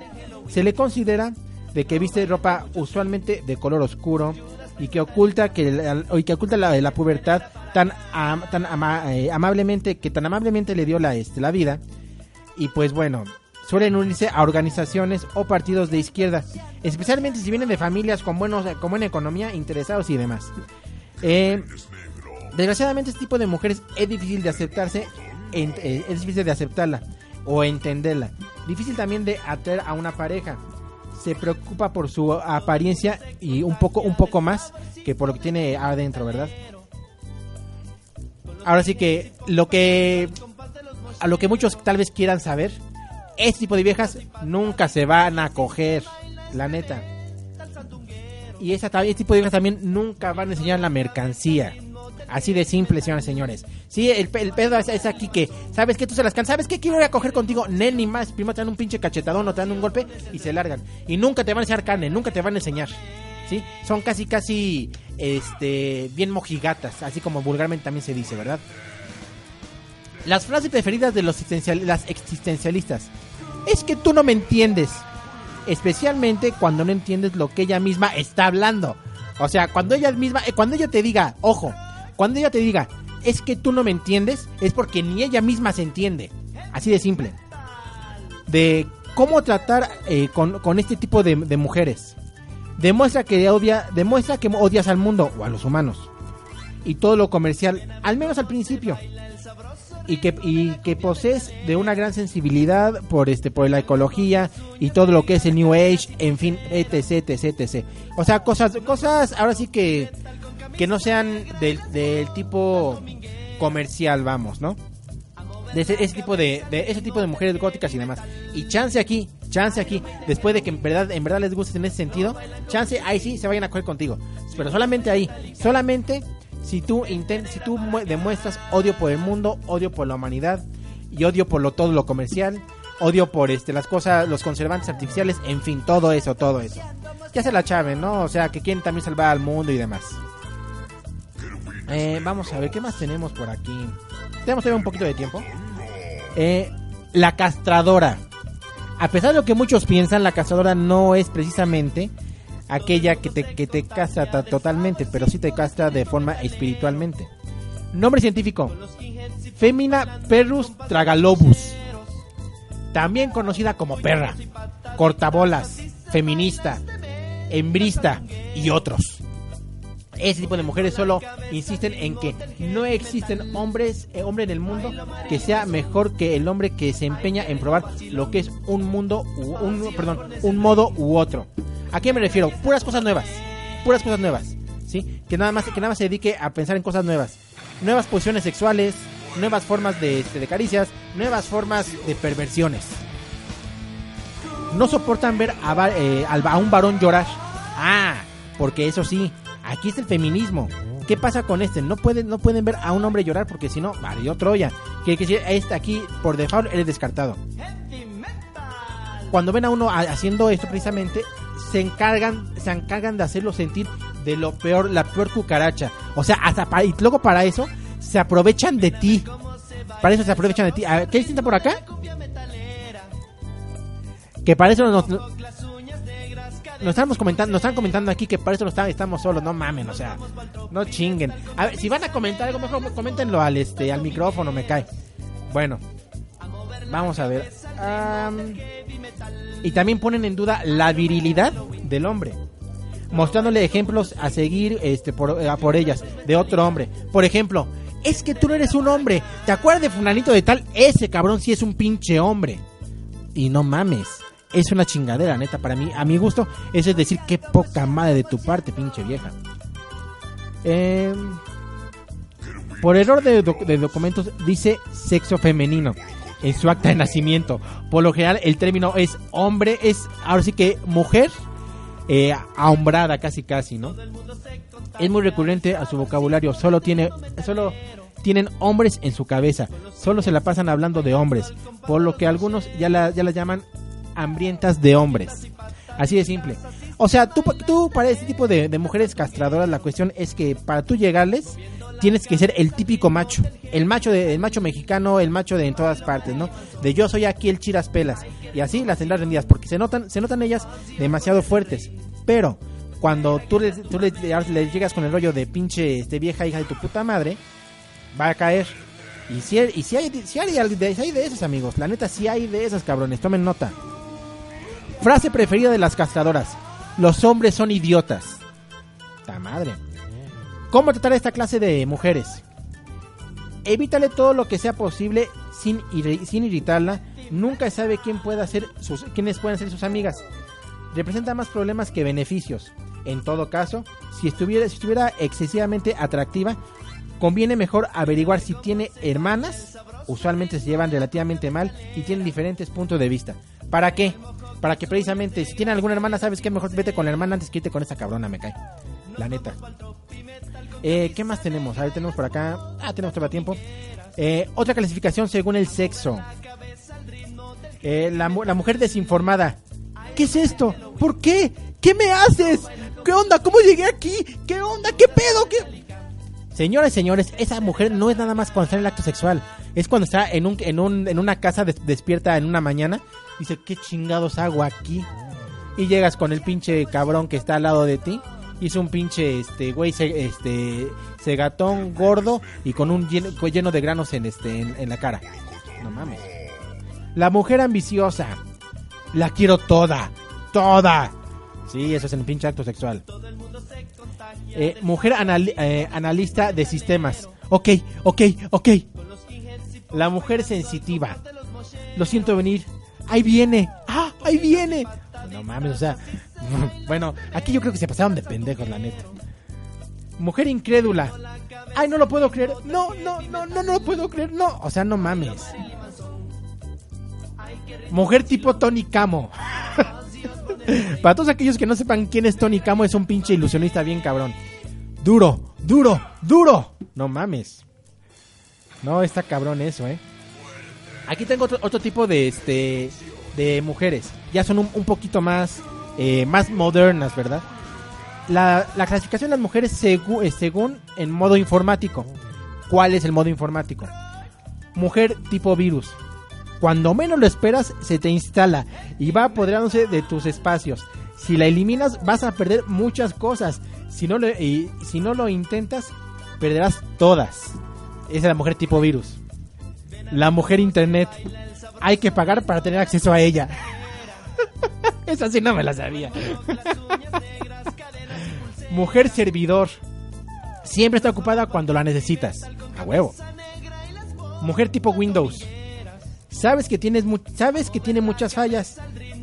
Se le considera de que viste ropa usualmente de color oscuro y que oculta que la, que oculta la, la pubertad tan tan eh, amablemente que tan amablemente le dio la este la vida y pues bueno suelen unirse a organizaciones o partidos de izquierda especialmente si vienen de familias con buenos con buena economía interesados y demás. Eh, desgraciadamente este tipo de mujeres es difícil de aceptarse en- eh, es difícil de aceptarla o entenderla. Difícil también de atraer a una pareja. Se preocupa por su apariencia y un poco un poco más que por lo que tiene adentro, ¿verdad? Ahora sí que lo que a lo que muchos tal vez quieran saber, este tipo de viejas nunca se van a coger, la neta. Y esa, este tipo de viejas también nunca van a enseñar la mercancía. Así de simple, señores señores. Sí, el, pe- el pedo es, es aquí que, ¿sabes qué? Tú se las cansas. ¿Sabes qué? Quiero ir a coger contigo. Nel ni más. Primero te dan un pinche cachetadón o te dan un golpe y se largan. Y nunca te van a enseñar carne, nunca te van a enseñar. ¿Sí? Son casi, casi, este, bien mojigatas. Así como vulgarmente también se dice, ¿verdad? Las frases preferidas de los existencial- las existencialistas. Es que tú no me entiendes. Especialmente cuando no entiendes lo que ella misma está hablando. O sea, cuando ella misma, eh, cuando ella te diga, ojo, cuando ella te diga, es que tú no me entiendes, es porque ni ella misma se entiende. Así de simple. De cómo tratar eh, con, con este tipo de, de mujeres. Demuestra que odia, demuestra que odias al mundo o a los humanos. Y todo lo comercial, al menos al principio y que, y que posees de una gran sensibilidad por este por la ecología y todo lo que es el New Age, en fin, etc, etc, etc. O sea, cosas, cosas ahora sí que, que no sean del, del tipo comercial, vamos, ¿no? De ese, ese tipo de, de ese tipo de mujeres góticas y demás. Y chance aquí, chance aquí, después de que en verdad, en verdad les guste en ese sentido, chance ahí sí se vayan a coger contigo. Pero solamente ahí, solamente si tú si tú mu- demuestras odio por el mundo, odio por la humanidad y odio por lo todo lo comercial, odio por este las cosas, los conservantes artificiales, en fin, todo eso, todo eso. Ya se la chaven, ¿no? O sea, que quieren también salvar al mundo y demás. Eh, vamos a ver, ¿qué más tenemos por aquí? Tenemos todavía un poquito de tiempo. Eh, la castradora. A pesar de lo que muchos piensan, la castradora no es precisamente aquella que te, que te castra ta- totalmente, pero sí te castra de forma espiritualmente. Nombre científico. Femina Perrus tragalobus. También conocida como perra, cortabolas, feminista, hembrista y otros. Ese tipo de mujeres solo insisten en que no existen hombres, eh, hombre en el mundo que sea mejor que el hombre que se empeña en probar lo que es un mundo, u- un, perdón, un modo u otro. ¿A qué me refiero? Puras cosas nuevas, puras cosas nuevas, ¿sí? Que nada más, que nada más se dedique a pensar en cosas nuevas, nuevas posiciones sexuales, nuevas formas de, este, de caricias, nuevas formas de perversiones. No soportan ver a, eh, a un varón llorar. Ah, porque eso sí, aquí está el feminismo. ¿Qué pasa con este? No pueden, no pueden ver a un hombre llorar porque si no, valió Troya. Que, si este aquí, por default, eres descartado. Cuando ven a uno ha- haciendo esto precisamente, se encargan, se encargan de hacerlo sentir de lo peor, la peor cucaracha. O sea, hasta para, y luego para eso se aprovechan de ti. Para eso se aprovechan de ti. ¿Qué distinta por acá? Que para eso nos, nos, estamos comentando, nos están comentando aquí que para eso estamos solos, no mamen, o sea, no chinguen. A ver, si van a comentar algo mejor coméntenlo al este al micrófono, me cae. Bueno, vamos a ver. Am, y también ponen en duda la virilidad del hombre, mostrándole ejemplos a seguir este por, por ellas de otro hombre. Por ejemplo, es que tú no eres un hombre. ¿Te acuerdas de fulanito de tal? Ese cabrón sí es un pinche hombre. Y no mames. Es una chingadera, neta, para mí, a mi gusto, eso es decir, qué poca madre de tu parte, pinche vieja. Em, por error de, doc- de documentos dice sexo femenino en su acta de nacimiento. Por lo general el término es hombre, es ahora sí que mujer eh, ahombrada casi casi, ¿no? Es muy recurrente a su vocabulario, solo tiene solo tienen hombres en su cabeza, solo se la pasan hablando de hombres, por lo que algunos ya la, ya las llaman hambrientas de hombres. Así de simple. O sea, tú, para este tipo de, mujeres castradoras, la cuestión es que para tú llegarles, tienes que ser el típico macho. El macho de, el macho mexicano, el macho de en todas partes, ¿no? De yo soy aquí el chiras pelas. Y así las tendrás rendidas, porque se notan, se notan ellas demasiado fuertes. Pero cuando tú les, tú les, llegas con el rollo de pinche este vieja hija de tu puta madre, va a caer. Y si, y si hay, si hay, de, si hay de esos amigos, la neta si hay de esas cabrones, tomen nota. Frase preferida de las castradoras. Los hombres son idiotas. Ta madre. ¿Cómo tratar a esta clase de mujeres? Evítale todo lo que sea posible sin, irri- sin irritarla. Nunca sabe quién pueda ser sus, quiénes pueden ser sus amigas. Representa más problemas que beneficios. En todo caso, si estuviera, si estuviera excesivamente atractiva, conviene mejor averiguar si tiene hermanas. Usualmente se llevan relativamente mal y tienen diferentes puntos de vista. ¿Para qué? Para que precisamente si tiene alguna hermana, sabes que mejor vete con la hermana antes que irte con esa cabrona, me cae. La neta. Eh, ¿Qué más tenemos? A ver, tenemos por acá. Ah, tenemos todavía tiempo. Eh, otra clasificación según el sexo. Eh, la, la mujer desinformada. ¿Qué es esto? ¿Por qué? ¿Qué me haces? ¿Qué onda? ¿Cómo llegué aquí? ¿Qué onda? ¿Qué pedo? ¿Qué? Señoras y señores, esa mujer no es nada más cuando está en el acto sexual. Es cuando está en, un, en, un, en una casa des- despierta en una mañana. Dice, ¿qué chingados hago aquí? Y llegas con el pinche cabrón que está al lado de ti. Y es un pinche, este, güey, ce- este, cegatón gordo y con un lleno, lleno de granos en, este, en, la cara. No mames. La mujer ambiciosa. La quiero toda. Toda. Sí, eso es el pinche acto sexual. Eh, mujer eh, analista de sistemas. Ok, ok, ok. La mujer sensitiva. Lo siento venir. Ahí viene. Ah, ahí viene. No mames, o sea. Bueno, aquí yo creo que se pasaron de pendejos, la neta. Mujer incrédula. Ay, no lo puedo creer. No, no, no, no, no lo puedo creer. No, o sea, no mames. Mujer tipo Tony Camo. Para todos aquellos que no sepan quién es Tony Camo, es un pinche ilusionista bien cabrón. Duro, duro, duro. No mames. No, está cabrón eso, eh. Aquí tengo otro, otro tipo de este de mujeres. Ya son un, poquito más eh, más modernas, ¿verdad? La, la clasificación de las mujeres segu- eh, según en modo informático. ¿Cuál es el modo informático? Mujer tipo virus. Cuando menos lo esperas, se te instala y va apoderándose de tus espacios. Si la eliminas, vas a perder muchas cosas. Si no lo, y si no lo intentas, perderás todas. Esa es la mujer tipo virus. La mujer internet. Hay que pagar para tener acceso a ella. Esa sí no me la sabía. mujer servidor. Siempre está ocupada cuando la necesitas. A huevo. Mujer tipo Windows. Sabes que tienes sabes que tiene muchas fallas,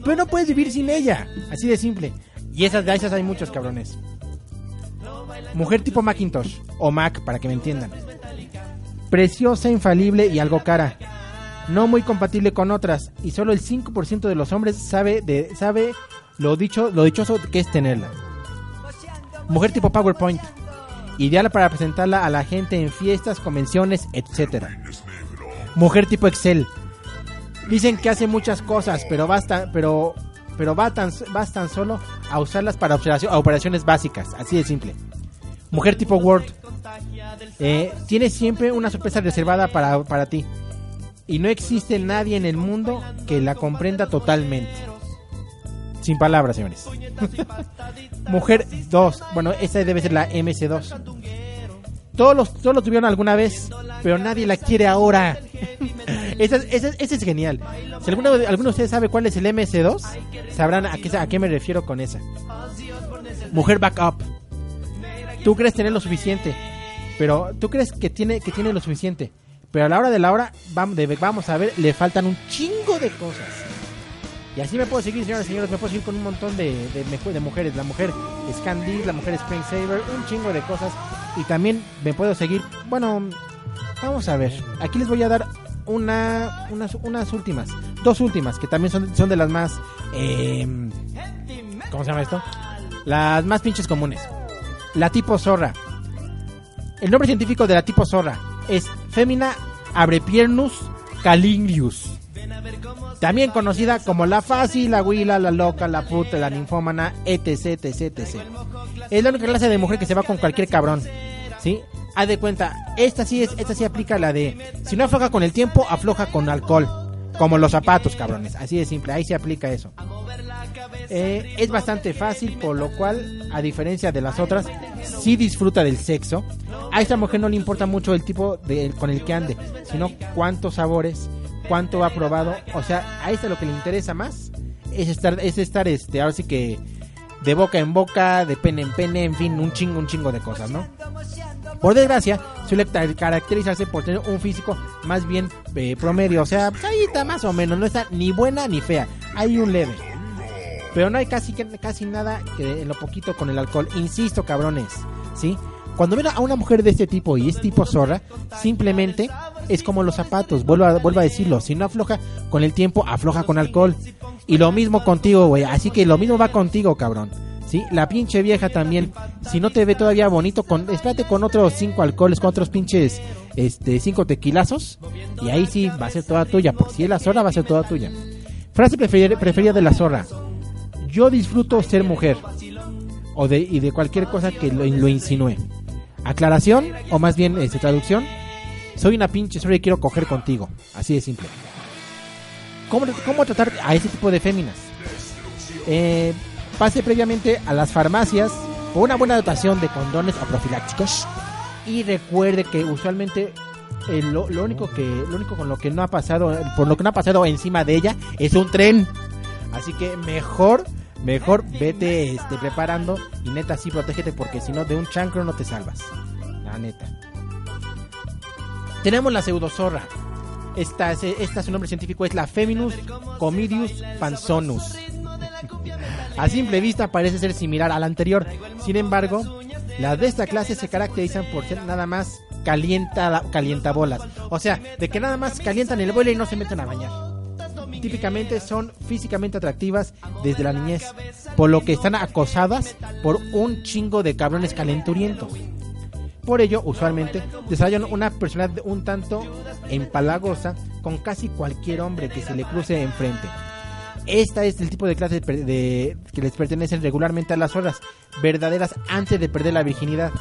pero no puedes vivir sin ella. Así de simple. Y esas de hay muchos cabrones. Mujer tipo Macintosh o Mac para que me entiendan. Preciosa, infalible y algo cara. No muy compatible con otras y solo el 5% de los hombres sabe de sabe lo dicho lo dichoso que es tenerla. Mujer tipo PowerPoint. Ideal para presentarla a la gente en fiestas, convenciones, etcétera. Mujer tipo Excel. Dicen que hace muchas cosas, pero basta, pero pero va tan, vas tan solo a usarlas para observación- operaciones básicas, así de simple. Mujer tipo Word. Eh, tiene siempre una sorpresa reservada para, para ti. Y no existe nadie en el mundo que la comprenda totalmente. Sin palabras, señores. Mujer 2. Bueno, esa debe ser la MC2. Todos los, todos lo tuvieron alguna vez, pero nadie la quiere ahora. esa, es- esa es- genial. Si alguno, alguno de ustedes sabe cuál es el MC2, sabrán a qué, a qué me refiero con esa. Mujer backup. Tú crees tener lo suficiente, pero tú crees que tiene, que tiene lo suficiente. Pero a la hora de la hora, vamos, de- vamos a ver, le faltan un chingo de cosas. Y así me puedo seguir, señores y señores, me puedo seguir con un montón de, de, de mujeres. La mujer Scandis, la mujer Springsaver, un chingo de cosas. Y también me puedo seguir, bueno, vamos a ver. Aquí les voy a dar una, unas, unas últimas, dos últimas, que también son, son de las más, eh, ¿cómo se llama esto? Las más pinches comunes. La tipo zorra. El nombre científico de la tipo zorra es Femina abrepiernus calingrius. También conocida como la fácil, la huila, la loca, la puta, la ninfómana, etc, etc, etc. Es la única clase de mujer que se va con cualquier cabrón. ¿Sí? Haz de cuenta, esta sí es, esta sí aplica la de si no afloja con el tiempo, afloja con alcohol. Como los zapatos, cabrones. Así de simple, ahí se aplica eso. Eh, es bastante fácil, por lo cual, a diferencia de las otras, sí disfruta del sexo. A esta mujer no le importa mucho el tipo de, con el que ande, sino cuántos sabores, cuánto ha probado. O sea, a esta lo que le interesa más es estar, es estar, este, ahora sí que de boca en boca, de pene en pene, en fin, un chingo, un chingo de cosas, ¿no? Por desgracia, suele car- caracterizarse por tener un físico más bien eh, promedio, o sea, ahí está más o menos, no está ni buena ni fea, hay un leve. Pero no hay casi, casi nada que en lo poquito con el alcohol. Insisto, cabrones, ¿sí? Cuando ven a una mujer de este tipo y es tipo zorra, simplemente es como los zapatos. Vuelvo a, vuelvo a decirlo, si no afloja con el tiempo, afloja con alcohol. Y lo mismo contigo, güey. Así que lo mismo va contigo, cabrón. ¿Sí? La pinche vieja también. Si no te ve todavía bonito, con, espérate con otros cinco alcoholes, con otros pinches, este, cinco tequilazos. Y ahí sí va a ser toda tuya. Porque si es la zorra, va a ser toda tuya. Frase preferida, de la zorra. Yo disfruto ser mujer. O de, y de cualquier cosa que lo, lo insinúe. Aclaración, o más bien este, traducción. Soy una pinche zorra y quiero coger contigo. Así de simple. ¿Cómo, cómo tratar a ese tipo de féminas? Eh, pase previamente a las farmacias con una buena dotación de condones o profilácticos. Y recuerde que usualmente eh, lo, lo único que lo único con lo que no ha pasado por lo que no ha pasado encima de ella es un tren. Así que mejor mejor vete este preparando y neta sí protégete porque si no de un chancro no te salvas. La neta. Tenemos la pseudozorra. Esta, es- esta su nombre científico es la Feminus comidius panzonus a simple vista parece ser similar a la anterior sin embargo las de esta clase se caracterizan por ser nada más calienta calientabolas o sea de que nada más calientan el vuelo y no se meten a bañar típicamente son físicamente atractivas desde la niñez, por lo que están acosadas por un chingo de cabrones calenturientos. Por ello, usualmente, desarrollan una personalidad un tanto empalagosa con casi cualquier hombre que se le cruce enfrente. Esta es el tipo de clase de que les pertenecen regularmente a las horas verdaderas antes de perder la virginidad.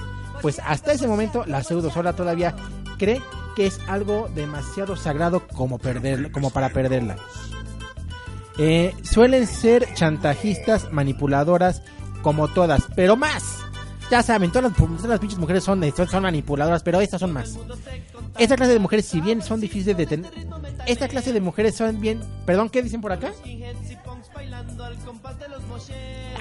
Pues hasta ese momento la pseudo todavía cree que es algo demasiado sagrado como, perder, como para perderla. Eh, suelen ser chantajistas, manipuladoras, como todas, pero más. Ya saben, todas las, todas pinches mujeres son manipuladoras, pero estas son más. Esta clase de mujeres, si bien son difíciles de tener, esta clase de mujeres son bien, perdón, ¿qué dicen por acá?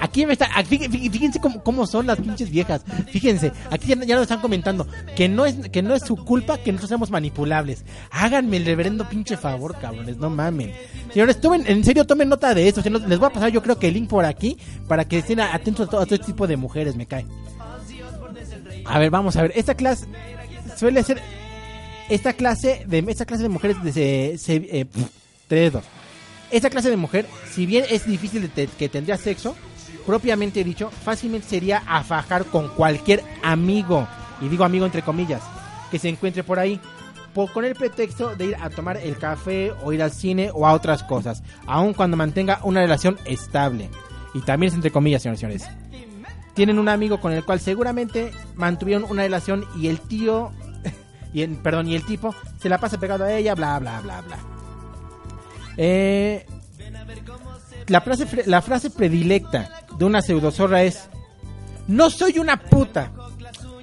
Aquí me está, aquí, fí- fíjense cómo, cómo son las pinches viejas. Fíjense, aquí ya, ya nos están comentando que no es que no es su culpa que nosotros seamos manipulables. Háganme el reverendo pinche favor, cabrones, no mamen. Señores, tomen, en serio tomen nota de esto. Les voy a pasar yo creo que el link por aquí para que estén atentos a todo, a todo este tipo de mujeres, me cae. A ver, vamos a ver. Esta clase suele ser esta clase de esta clase de mujeres se, se- eh. Esta clase de mujer, si bien es difícil que tendría sexo, propiamente dicho, fácilmente sería a fajar con cualquier amigo, y digo amigo entre comillas, que se encuentre por ahí, po- con el pretexto de ir a tomar el café o ir al cine o a otras cosas, aun cuando mantenga una relación estable. Y también es entre comillas, señores señores. Tienen un amigo con el cual seguramente mantuvieron una relación y el tío, y perdón, y el tipo se la pasa pegado a ella, bla, bla, bla, bla. Eh, la, frase, la frase predilecta de una pseudozorra es: No soy una puta.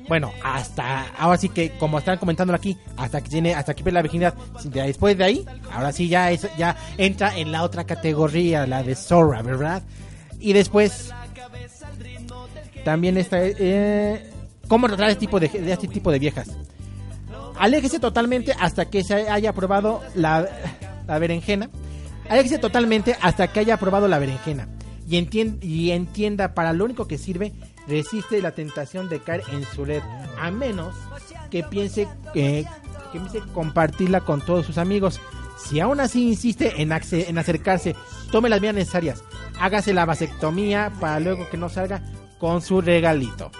Bueno, hasta ahora sí que, como están comentando aquí, hasta que tiene, hasta que pierde la virginidad. Después de ahí, ahora sí ya es, ya entra en la otra categoría, la de zorra, ¿verdad? Y después también está eh, cómo tratar este tipo de este tipo de viejas. Aléjese totalmente hasta que se haya probado la, la berenjena. Aléjese totalmente hasta que haya probado la berenjena. Y, entien- y entienda para lo único que sirve, resiste la tentación de caer en su red. A menos que piense que, que piense compartirla con todos sus amigos. Si aún así insiste en, en acercarse, tome las medidas necesarias. Hágase la vasectomía para luego que no salga con su regalito.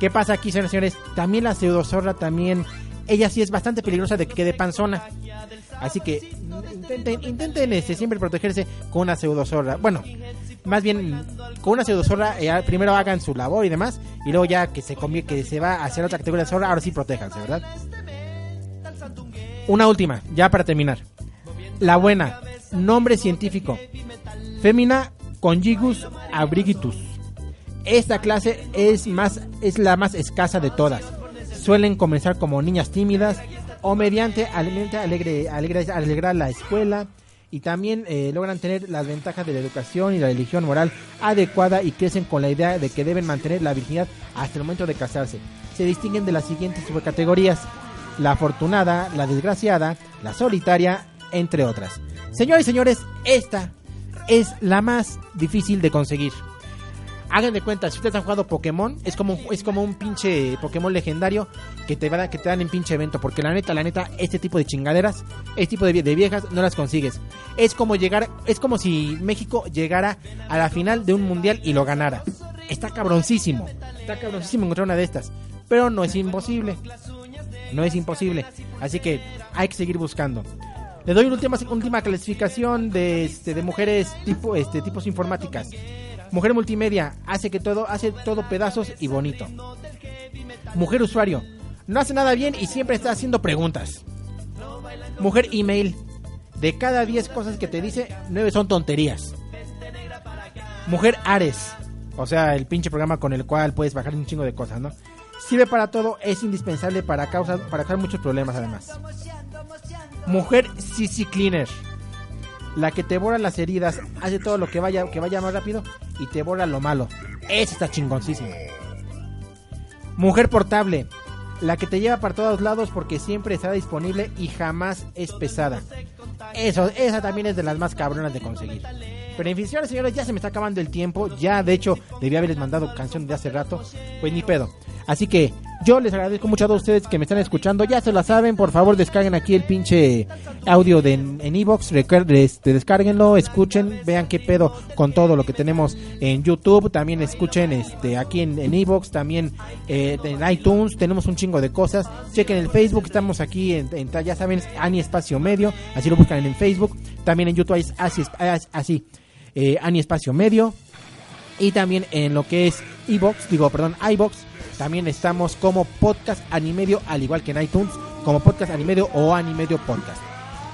¿Qué pasa aquí, señores? También la pseudozorra también, ella sí es bastante peligrosa de que quede panzona. Así que intenten, intenten este, siempre protegerse con una pseudozorra. Bueno, más bien con una pseudozorra, eh, primero hagan su labor y demás, y luego ya que se convie- que se va a hacer otra categoría de zorra, ahora sí protéjanse, ¿verdad? Una última, ya para terminar. La buena, nombre científico. Femina conjugus abrigitus. Esta clase es más es la más escasa de todas. Suelen comenzar como niñas tímidas o mediante alegre, alegre, alegrar la escuela y también eh, logran tener las ventajas de la educación y la religión moral adecuada y crecen con la idea de que deben mantener la virginidad hasta el momento de casarse. Se distinguen de las siguientes subcategorías: la afortunada, la desgraciada, la solitaria, entre otras. Señores y señores, esta es la más difícil de conseguir. Hagan de cuenta, si ustedes han jugado Pokémon, es como, es como un pinche Pokémon legendario que te, van a- que te dan en pinche evento. Porque la neta, la neta, este tipo de chingaderas, este tipo de viejas, no las consigues. Es como llegar, es como si México llegara a la final de un mundial y lo ganara. Está cabroncísimo. Está cabroncísimo encontrar una de estas. Pero no es imposible. No es imposible. Así que hay que seguir buscando. Le doy una última, última clasificación de, este, de mujeres tipo, este, tipos informáticas. Mujer multimedia hace que todo, hace todo pedazos y bonito. Mujer usuario, no hace nada bien y siempre está haciendo preguntas. Mujer email, de cada 10 cosas que te dice, 9 son tonterías. Mujer Ares, o sea, el pinche programa con el cual puedes bajar un chingo de cosas, ¿no? Sirve para todo, es indispensable para causar, para causar muchos problemas además. Mujer CC Cleaner. La que te borra las heridas, hace todo lo que vaya, que vaya más rápido y te borra lo malo. Esa está chingoncísima. Mujer portable. La que te lleva para todos lados porque siempre estará disponible y jamás es pesada. Eso, esa también es de las más cabronas de conseguir. Pero en fin, señores, señores, ya se me está acabando el tiempo. Ya, de hecho, debía haberles mandado canción de hace rato. Pues ni pedo. Así que yo les agradezco mucho a todos ustedes que me están escuchando. Ya se la saben, por favor, descarguen aquí el pinche audio de, en Evox. Este, descárguenlo, escuchen, vean qué pedo con todo lo que tenemos en YouTube. También escuchen este aquí en, Evox, también eh, en iTunes. Tenemos un chingo de cosas. Chequen el Facebook, estamos aquí en, ya saben, Ani Espacio Medio. Así lo buscan en Facebook. También en YouTube es así, es- así eh, Ani Espacio Medio. Y también en lo que es iBox, digo, perdón, iBox, también estamos como podcast Animedio, al igual que en iTunes, como podcast Animedio o Animedio Podcast.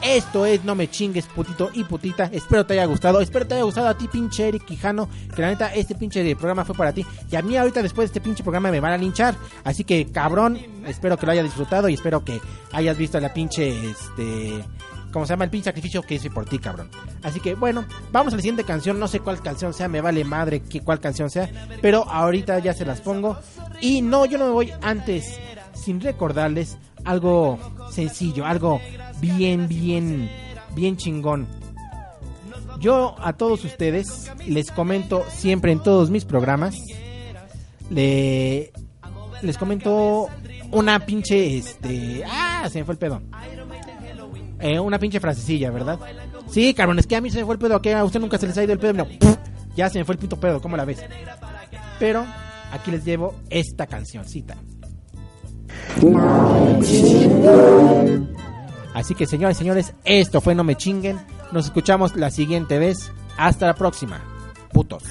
Esto es No Me Chingues, putito y putita. Espero te haya gustado. Espero te haya gustado a ti, pinche Eric Quijano. Que la neta, este pinche programa fue para ti. Y a mí ahorita, después de este pinche programa, me van a linchar. Así que, cabrón, espero que lo hayas disfrutado y espero que hayas visto la pinche, este... como se llama el pinche sacrificio que hice por ti, cabrón. Así que bueno, vamos a la siguiente canción. No sé cuál canción sea, me vale madre que cuál canción sea, pero ahorita ya se las pongo. Y no, yo no me voy antes sin recordarles algo sencillo, algo bien, bien, bien chingón. Yo a todos ustedes les comento siempre en todos mis programas, le, les comento una pinche, este, ah, se me fue el pedo. Eh, una pinche frasecilla, ¿verdad? Sí, cabrón, es que a mí se me fue el pedo, que a usted nunca se les ha ido el pedo, no, ya se me fue el puto pedo, ¿cómo la ves? Pero aquí les llevo esta cancioncita. Así que señores, señores, esto fue No Me Chinguen. Nos escuchamos la siguiente vez. Hasta la próxima. Putos.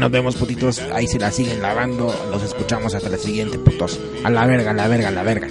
Nos vemos, putitos. Ahí se la siguen lavando. Los escuchamos hasta la siguiente, putos. A la verga, a la verga, a la verga.